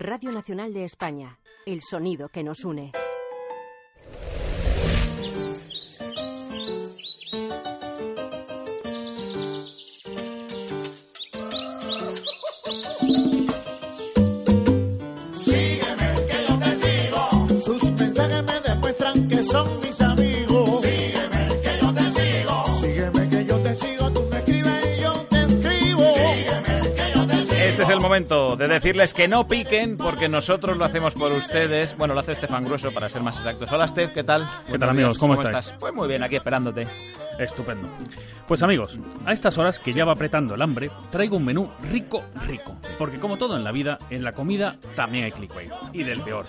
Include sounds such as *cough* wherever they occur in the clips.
Radio Nacional de España. El sonido que nos une. Momento de decirles que no piquen porque nosotros lo hacemos por ustedes. Bueno, lo hace Estefan Grueso para ser más exactos. Hola, Steph, ¿qué tal? ¿Qué tal, Buenos amigos? días, ¿Cómo estáis? Pues muy bien, aquí esperándote. Estupendo. Pues amigos, a estas horas que ya va apretando el hambre, traigo un menú rico, rico. Porque como todo en la vida, en la comida también hay clickbait. Y del peor.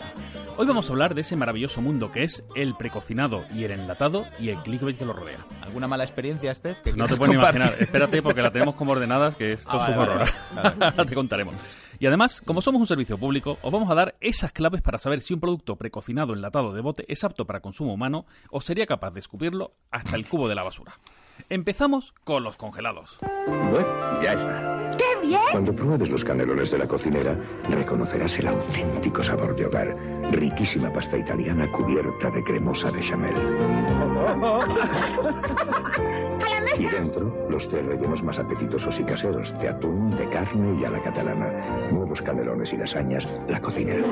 Hoy vamos a hablar de ese maravilloso mundo que es el precocinado y el enlatado y el clickbait que lo rodea. ¿Alguna mala experiencia, Steph? No te puedes imaginar. Espérate porque la tenemos como ordenadas, que esto Ah, es vale, un horror. vale, vale. Ahora *laughs* te contaremos. Y además, como somos un servicio público, os vamos a dar esas claves para saber si un producto precocinado enlatado de bote es apto para consumo humano o sería capaz de escupirlo hasta el cubo de la basura. Empezamos con los congelados. Bueno, ya está. ¡Qué bien! Cuando pruebes los canelones de la cocinera, reconocerás el auténtico sabor de hogar. Riquísima pasta italiana cubierta de cremosa bechamel. *laughs* Los tres rellenos más apetitosos y caseros, de atún, de carne y a la catalana. Nuevos canelones y lasañas, la cocinera.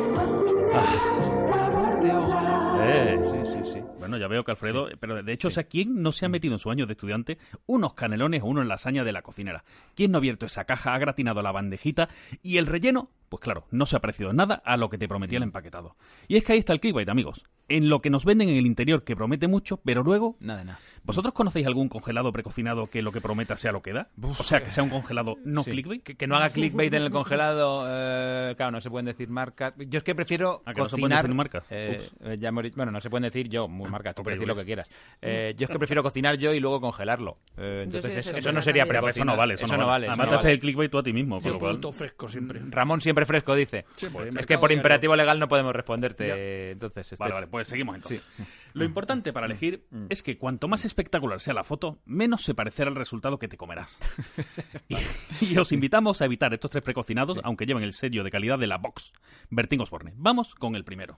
Eh, Sí, sí, sí. Bueno, ya veo que Alfredo, pero de hecho, o sea, ¿quién no se ha metido en su año de estudiante unos canelones o uno en lasaña de la cocinera? ¿Quién no ha abierto esa caja, ha gratinado la bandejita y el relleno? Pues claro, no se ha parecido nada a lo que te prometía el empaquetado. Y es que ahí está el clickbait, amigos. En lo que nos venden en el interior que promete mucho, pero luego Nada, nada. ¿Vosotros conocéis algún congelado precocinado que lo que prometa sea lo que da? o sea, que sea un congelado no Sí. clickbait. Que, que no haga clickbait en el congelado. eh, claro, no se pueden decir marcas. Yo es que prefiero ¿A que no se pueden cocinar. decir marcas? eh, eh, ya hemos dicho- bueno, no se pueden decir yo, muy marcas, tú puedes decir lo que quieras. Eh, yo es que prefiero cocinar yo y luego congelarlo. Eh, entonces, eso, eso no sería. Pero eso no vale, eso, no vale. Además no te haces vale. el clickbait tú a ti mismo, producto fresco siempre. Ramón siempre fresco dice. pues, es que por imperativo legal no podemos responderte. Ya. Entonces, este Vale, vale, pues seguimos entonces. Sí. Lo importante para elegir es que cuanto más espectacular sea la foto, menos se parecerá al resultado que te comerás. *laughs* y, y os invitamos a evitar estos tres precocinados, aunque lleven el sello de calidad de la Box. Bertín Osborne. Vamos con el primero.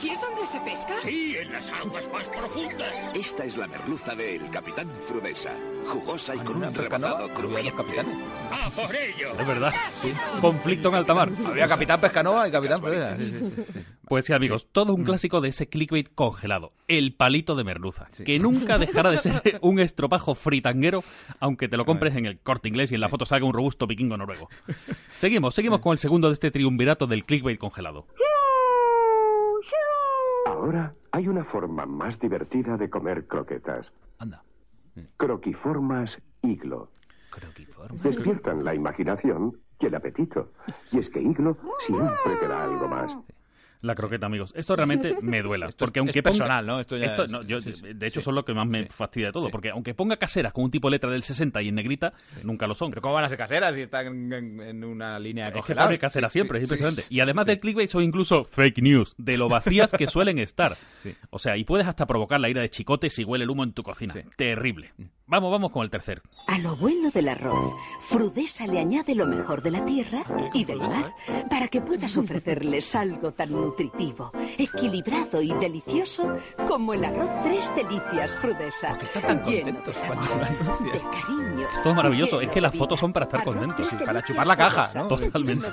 ¿Aquí es donde se pesca? Sí, en las aguas más profundas. Esta es la merluza del Capitán Frudesa. Jugosa y con Una un rebozado crujiente. capitanes. ¡A por ello! Es verdad. Conflicto en alta mar. Había Capitán Pescanova y Capitán Frudesa. Sí, sí, sí. Pues sí, amigos, todo Mm. un clásico de ese clickbait congelado, el palito de merluza, que nunca dejará de ser *laughs* un estropajo fritanguero, aunque te lo compres en el corte inglés y en la foto salga un robusto vikingo noruego. Seguimos, seguimos con el segundo de este triunvirato del clickbait congelado. Ahora hay una forma más divertida de comer croquetas. Anda. Croquiformas iglo. Croquiforme. Despiertan la imaginación y el apetito. Y es que iglo siempre te da algo más. La croqueta, amigos. Esto realmente me duela. *laughs* Esto es- porque aunque es ponga- personal, ¿no? Esto ya Esto- es- no, yo- sí, de hecho, sí. son lo que más me Sí. fastidia de todo. Sí. Porque aunque ponga caseras con un tipo de letra del 60 y en negrita, nunca lo son. Pero ¿cómo van a ser caseras si están en, en- en una línea de Es que pone casera Sí, siempre, sí, es impresionante. sí, y además sí. del clickbait son incluso fake news, de lo vacías que *laughs* suelen estar. Sí. O sea, y puedes hasta provocar la ira de chicote si huele el humo en tu cocina. Terrible. Vamos, vamos con el tercer. A lo bueno del arroz, Frudesa le añade lo mejor de la tierra y del mar para que puedas ofrecerles algo tan nutritivo, equilibrado y delicioso como el arroz Tres Delicias Frudesa. está tan lleno contentos de cuando sabor, de cariño. Todo maravilloso. Es que las fotos son para estar contentos, sí, para chupar la caja, ¿no? Totalmente.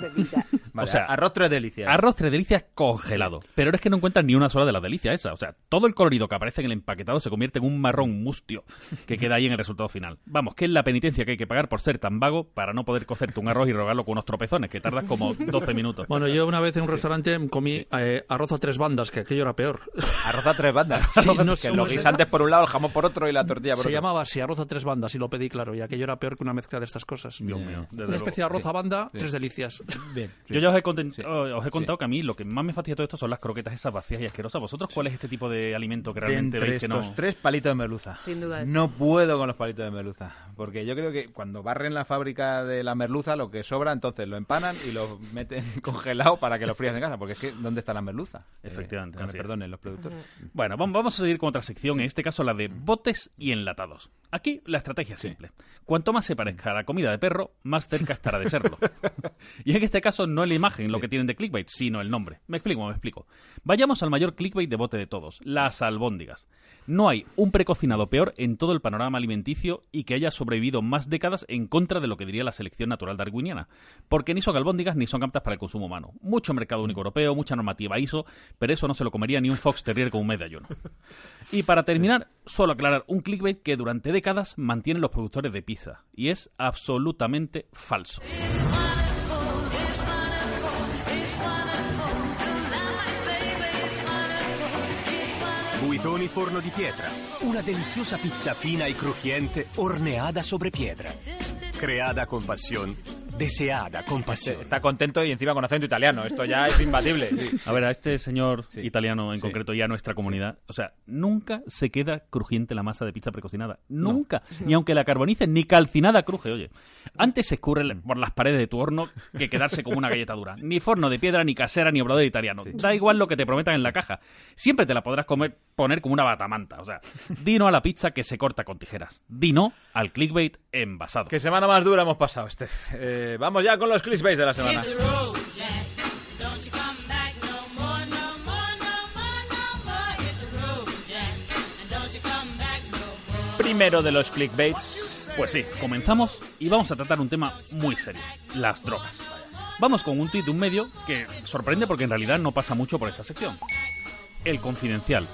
Vale, o sea, arroz tres delicias. Arroz tres delicias congelado. Pero es que no encuentran ni una sola de las delicias esas. O sea, todo el colorido que aparece en el empaquetado se convierte en un marrón mustio que queda ahí en el resultado final. Vamos, que es la penitencia que hay que pagar por ser tan vago para no poder cocerte un arroz y rogarlo con unos tropezones, que tardas como *laughs* 12 minutos. Bueno, yo una vez en un restaurante comí eh, arroz a tres bandas, que aquello era peor. Arroz a tres bandas. *laughs* Sí, *laughs* no que sé los guisantes por un lado, el jamón por otro y la tortilla por Se otro. llamaba así, arroz a tres bandas, y lo pedí claro, y aquello era peor que una mezcla de estas cosas. Dios mío, Una especie de arroz a banda, tres delicias. Bien. Yo ya os he, conten- os he contado que a mí lo que más me fastidia todo esto son las croquetas esas vacías y asquerosas. ¿Vosotros cuál es este tipo de alimento que De realmente entre veis que no...? estos tres palitos de merluza. Sin duda. No puedo con los palitos de merluza. Porque yo creo que cuando barren la fábrica de la merluza, lo que sobra, entonces lo empanan y lo meten *laughs* congelado para que lo frías en casa. Porque es que, ¿dónde está la merluza? Efectivamente, Eh, me perdonen los productores. Bueno, vam- vamos a seguir con otra sección, en este caso la de botes y enlatados. Aquí la estrategia es simple. Cuanto más se parezca a la comida de perro, más cerca estará de serlo. *laughs* y en este caso no es la imagen lo que tienen de clickbait, sino el nombre. Me explico, me explico. Vayamos al mayor clickbait de bote de todos, las albóndigas. No hay un precocinado peor en todo el panorama alimenticio y que haya sobrevivido más décadas en contra de lo que diría la selección natural darwiniana. Porque ni son albóndigas ni son aptas para el consumo humano. Mucho mercado único europeo, mucha normativa ISO, pero eso no se lo comería ni un Fox Terrier con un ayuno. Y para terminar, solo aclarar un clickbait que durante décadas mantienen los productores de pizza. Y es absolutamente falso. Buitoni Forno di Pietra. Una deliciosa pizza fina y crujiente horneada sobre piedra. Creada con pasión, deseada con pasión. Está contento y encima con acento italiano. Esto ya es imbatible. *laughs* Sí. A ver, a este señor Sí. italiano en Sí. concreto y a nuestra comunidad, o sea, nunca se queda crujiente la masa de pizza precocinada. Nunca. Ni aunque la carbonicen, ni calcinada cruje, oye. Antes se escurre por las paredes de tu horno que quedarse como una galleta dura. Ni forno de piedra, ni casera, ni obrador italiano. Da igual lo que te prometan en la caja. Siempre te la podrás comer, poner como una batamanta. O sea, di no a la pizza que se corta con tijeras. Di no al clickbait envasado. Qué semana más dura hemos pasado, Steph. Eh, vamos ya con los clickbaits de la semana. Primero de los clickbaits. Pues sí, comenzamos y vamos a tratar un tema muy serio, las drogas. Vamos con un tuit de un medio que sorprende porque en realidad no pasa mucho por esta sección. El Confidencial.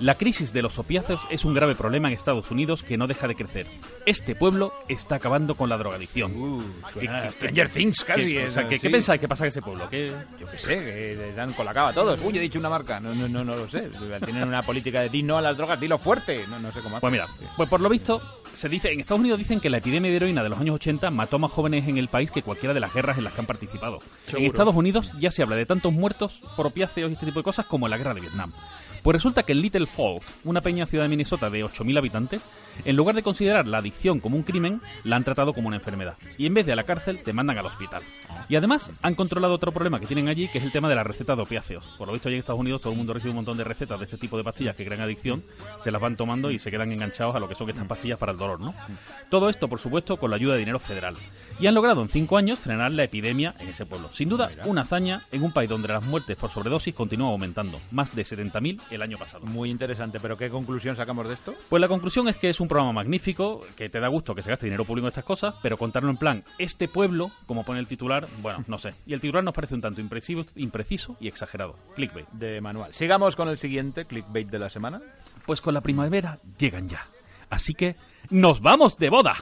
La crisis de los opiáceos es un grave problema en Estados Unidos que no deja de crecer. Este pueblo está acabando con la drogadicción. Uh, suena ¿Qué- Stranger Things casi. ¿Qué, o sea, eh, ¿qué, sí. pensáis que pasa en ese pueblo? ¿Qué- Yo qué sé, que dan colacao a todos. Uy, he dicho una marca. No, no, no, no lo sé. Tienen una política de di no a las drogas, dilo fuerte. No, no sé cómo Pues mira, pues por lo visto, se dice, en Estados Unidos dicen que la epidemia de heroína de los años 80 mató más jóvenes en el país que cualquiera de las guerras en las que han participado. En. Estados Unidos ya se habla de tantos muertos por opiáceos y este tipo de cosas como en la guerra de Vietnam. Pues resulta que en Little Falls, una pequeña ciudad de Minnesota de 8.000 habitantes, en lugar de considerar la adicción como un crimen, la han tratado como una enfermedad. Y en vez de a la cárcel, te mandan al hospital. Y además han controlado otro problema que tienen allí, que es el tema de la receta de opiáceos. Por lo visto, allí en Estados Unidos todo el mundo recibe un montón de recetas de este tipo de pastillas que crean adicción, se las van tomando y se quedan enganchados a lo que son estas pastillas para el dolor, ¿no? Todo esto, por supuesto, con la ayuda de dinero federal. Y han logrado en cinco años frenar la epidemia en ese pueblo. Sin duda, una hazaña en un país donde las muertes por sobredosis continúan aumentando. Más de 70.000 el año pasado. Muy interesante, pero ¿qué conclusión sacamos de esto? Pues la conclusión es que es un programa magnífico, que te da gusto que se gaste dinero público en estas cosas, pero contarlo en plan, este pueblo, como pone el titular, bueno, no sé. Y el titular nos parece un tanto impreciso, impreciso y exagerado. Clickbait. De manual. Sigamos con el siguiente clickbait de la semana. Pues con la primavera llegan ya. Así que, ¡nos vamos de boda!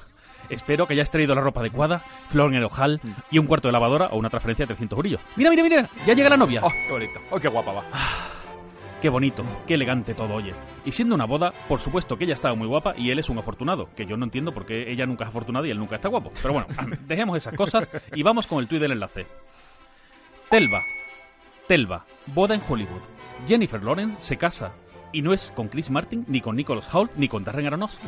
Espero que hayas traído la ropa adecuada, flor en el ojal y un cuarto de lavadora o una transferencia de 300 brillos. Mira, mira, mira, ya llega la novia. ¡Oh, qué bonito! ¡Oh, qué guapa va! Qué bonito, qué elegante todo, oye. Y siendo una boda, por supuesto que ella estaba muy guapa y él es un afortunado, que yo no entiendo por qué ella nunca es afortunada y él nunca está guapo. Pero bueno, *laughs* dejemos esas cosas y vamos con el tuit del enlace. Telva. Telva. Boda en Hollywood. Jennifer Lawrence se casa. Y no es con Chris Martin, ni con Nicholas Hoult, ni con Darren Aronofsky.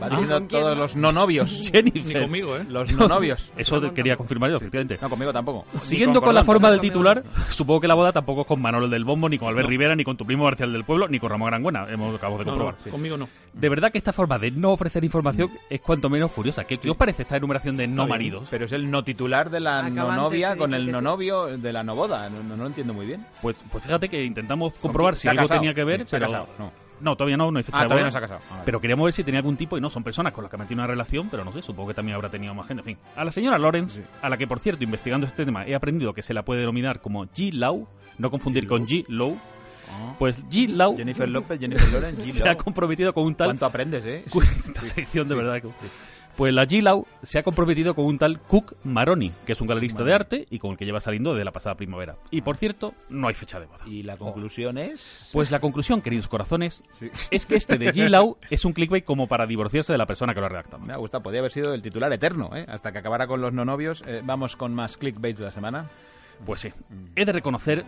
Va diciendo ¿con quién todos no? los no novios. *laughs* Jennifer. Ni conmigo, ¿eh? Los no novios. *laughs* Eso quería confirmar yo, efectivamente. No, conmigo tampoco. Siguiendo con la forma del Conmigo titular, supongo que la boda tampoco es con Manolo del Bombo, ni con Albert Rivera, ni con tu primo Marcial del Pueblo, ni con Ramón Aranguena. Hemos acabado de No, comprobar. no, conmigo no. De verdad que esta forma de no ofrecer información es cuanto menos curiosa. ¿Qué, qué os parece esta enumeración de no bien, maridos? Pero es el no titular de la Acabante, no novia con el no novio de la no boda. No, no, no lo entiendo muy bien. Pues, pues fíjate que intentamos comprobar si algo tenía que ver, pero casado. No. No, todavía no, no hay fecha Ah, de todavía boda. no se ha casado. Ah, vale. Pero queríamos ver si tenía algún tipo y no, son personas con las que mantiene una relación, pero no sé, supongo que también habrá tenido más gente. En fin, a la señora Lawrence, a la que por cierto, investigando este tema, he aprendido que se la puede denominar como G. Lau, no confundir con G. Low. Pues G. Lau Jennifer López, Jennifer Lawrence, G. *laughs* se Lau. ha comprometido con un tal ¿Cuánto aprendes, eh? *laughs* Esta sección de verdad. que- Pues la G-Lau se ha comprometido con un tal Cook Maroni, que es un galerista de arte y con el que lleva saliendo desde la pasada primavera. Y por cierto, no hay fecha de boda. Y la conclusión es... Pues la conclusión, queridos corazones, Sí. es que este de G-Lau *laughs* es un clickbait como para divorciarse de la persona que lo ha redactado. Me ha gustado, podía haber sido el titular eterno, ¿eh? Hasta que acabara con los no novios. Eh, vamos con más clickbaits de la semana. Pues sí, he de reconocer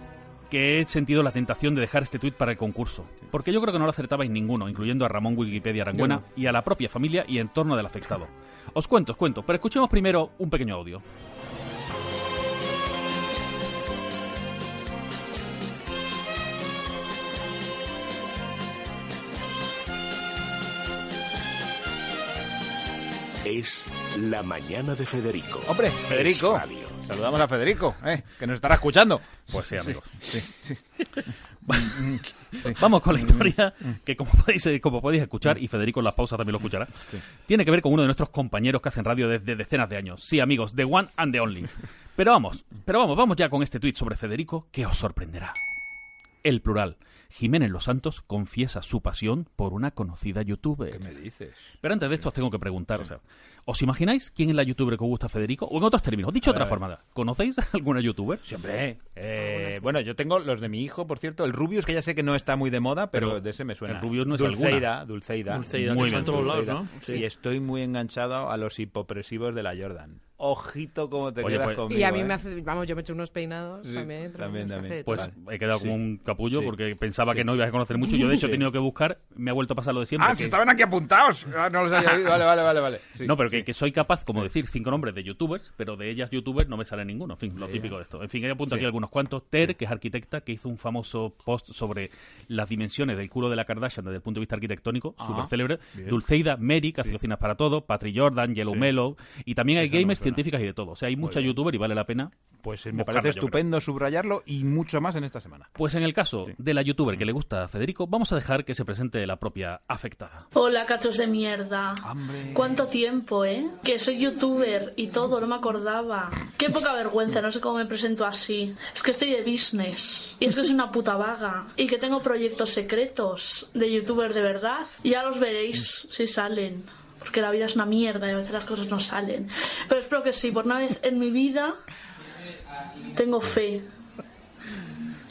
que he sentido la tentación de dejar este tuit para el concurso, porque yo creo que no lo acertabais ninguno, incluyendo a Ramón Wikipedia Arangüena y a la propia familia y entorno del afectado. Os cuento, os cuento, pero escuchemos primero un pequeño audio. Es la mañana de Federico. Hombre, Federico. Es radio. Saludamos a Federico, ¿eh? Que nos estará escuchando. Pues sí, amigos. Sí, sí. *laughs* Vamos con la historia que, como podéis, como podéis escuchar, y Federico en las pausas también lo escuchará, tiene que ver con uno de nuestros compañeros que hacen radio desde decenas de años. Sí, amigos, The One and the Only. Pero vamos, pero vamos, vamos ya con este tuit sobre Federico que os sorprenderá. El plural. Jiménez Los Santos confiesa su pasión por una conocida youtuber. ¿Qué me dices? Pero antes de esto os tengo que preguntar, o sea, ¿os imagináis quién es la youtuber que os gusta a Federico? O en otros términos, dicho A de ver, otra forma, ¿conocéis a *laughs* alguna youtuber? Sí, hombre. Eh, bueno, yo tengo los de mi hijo, por cierto. El Rubius, que ya sé que no está muy de moda, pero, Pero de ese me suena. el Rubius no es Dulceida, alguna. Dulceida. Dulceida, Muy que bien, todos lados. ¿no? Sí. Y estoy muy enganchado a los hipopresivos de la Jordan. Ojito cómo te Oye, quedas pues- conmigo. Y a mí ¿eh? me hace, vamos, yo me he hecho unos peinados Sí, también. también, también. Pues he quedado Sí. como un capullo Sí. porque pensaba Sí. que no ibas a conocer mucho. Yo, de hecho, he tenido que buscar, me ha vuelto a pasar lo de siempre. Ah, que- si estaban aquí apuntados. Ah, no los había oído. Vale, vale, vale. vale. Sí, no, pero que, sí. que soy capaz, como decir, cinco nombres de youtubers, pero de ellas youtubers no me sale ninguno. En fin, lo típico de esto. En fin, he apuntado Sí. aquí algunos cuantos. Ter, que es arquitecta, que hizo un famoso post sobre las dimensiones del culo de la Kardashian desde el punto de vista arquitectónico, Ah, súper célebre. bien. Dulceida, Mary, que hace cocinas para todo, Patri Jordan, Yellow. Melo, y también hay gamers. Científicas y de todo. O sea, hay mucha bien. youtuber y vale la pena. Pues me buscarla, parece estupendo subrayarlo y mucho más en esta semana. Pues en el caso de la youtuber que le gusta a Federico, vamos a dejar que se presente la propia afectada. Hola, cachos de mierda. Hombre. ¿Cuánto tiempo, eh? Que soy youtuber y todo, no me acordaba. Qué poca vergüenza, no sé cómo me presento así. Es que estoy de business. Y es que soy una puta vaga. Y que tengo proyectos secretos de youtuber de verdad. Ya los veréis si salen. Porque la vida es una mierda y a veces las cosas no salen. Pero espero que sí, por una vez en mi vida tengo fe.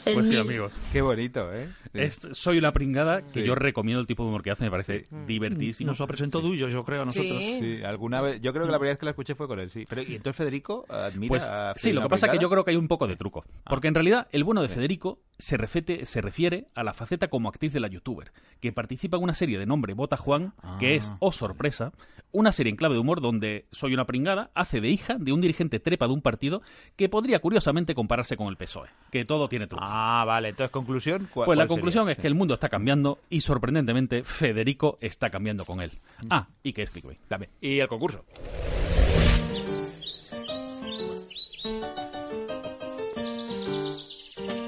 En Pues sí, mí. amigos. Qué bonito, ¿eh? Es- soy una pringada que Sí. yo recomiendo el tipo de humor que hace, me parece divertidísimo. Nos lo presentó Duyo, yo creo, a nosotros. Sí. Sí, alguna vez. Yo creo que la primera vez que la escuché fue con él, sí. Pero, ¿y entonces Federico admira Pues a sí, lo que pasa es que yo creo que hay un poco de truco. Porque en realidad el bueno de Federico se, refete- se refiere a la faceta como actriz de la youtuber, que participa en una serie de nombre Bota Juan, que es, oh sorpresa, una serie en clave de humor donde soy una pringada, hace de hija de un dirigente trepa de un partido que podría curiosamente compararse con el PSOE, que todo tiene truco. Ah, vale. Entonces, conclusión. ¿cuál- Pues la sería? conclusión es Sí. que el mundo está cambiando y sorprendentemente Federico está cambiando con él. Mm. Ah, y que es clickbait. Dame. Y el concurso.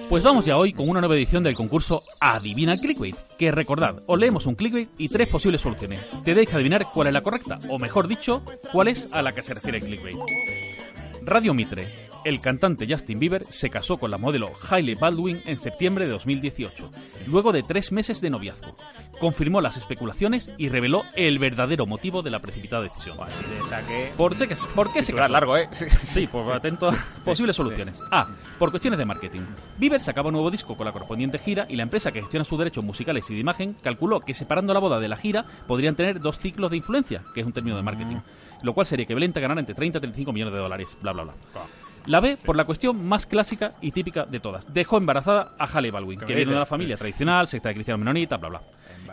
Pues vamos ya hoy con una nueva edición del concurso Adivina el Clickbait. Que recordad, os leemos un clickbait y tres posibles soluciones. Tenéis que adivinar cuál es la correcta, o mejor dicho, cuál es a la que se refiere el clickbait. Radio Mitre. El cantante Justin Bieber se casó con la modelo Hailey Baldwin en septiembre de 2018, luego de tres meses de noviazgo. Confirmó las especulaciones y reveló el verdadero motivo de la precipitada decisión. Así de saque. ¿Por, qué- por qué se casó? largo, ¿eh? Sí. Sí, pues atento a posibles soluciones. A. Por cuestiones de marketing. Bieber sacaba un nuevo disco con la correspondiente gira y la empresa que gestiona sus derechos musicales y de imagen calculó que separando la boda de la gira podrían tener dos ciclos de influencia, que es un término de marketing. Lo cual sería que Belén te ganara entre 30 y 35 millones de dólares, bla, bla, bla. La B, por la cuestión más clásica y típica de todas. Dejó embarazada a Halle Baldwin, que ¿Qué viene de una familia tradicional, secta de cristiano menonita, bla, bla.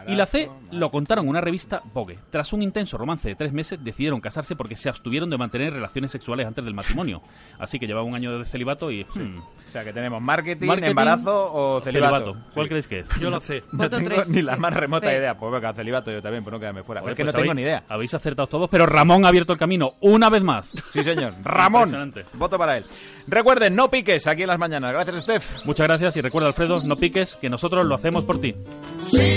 Y la C lo contaron en una revista Vogue. Tras un intenso romance de tres meses, decidieron casarse porque se abstuvieron de mantener relaciones sexuales antes del matrimonio. Así que llevaba un año de celibato y... hmm, O sea, que tenemos marketing, Marketing, embarazo o celibato. celibato. ¿Cuál Sí. crees que es? Yo la sé. No tengo tres. ni la más remota Sí. idea. Pues venga, celibato yo también, por no quedarme fuera. Joder, es que pues no tengo habéis- ni idea. Habéis acertado todos, pero Ramón ha abierto el camino una vez más. Sí, señor. *laughs* Ramón. Voto para él. Recuerden, no piques aquí en las mañanas. Gracias, Steph. Muchas gracias y recuerda, Alfredo, no piques, que nosotros lo hacemos por ti. Sígueme,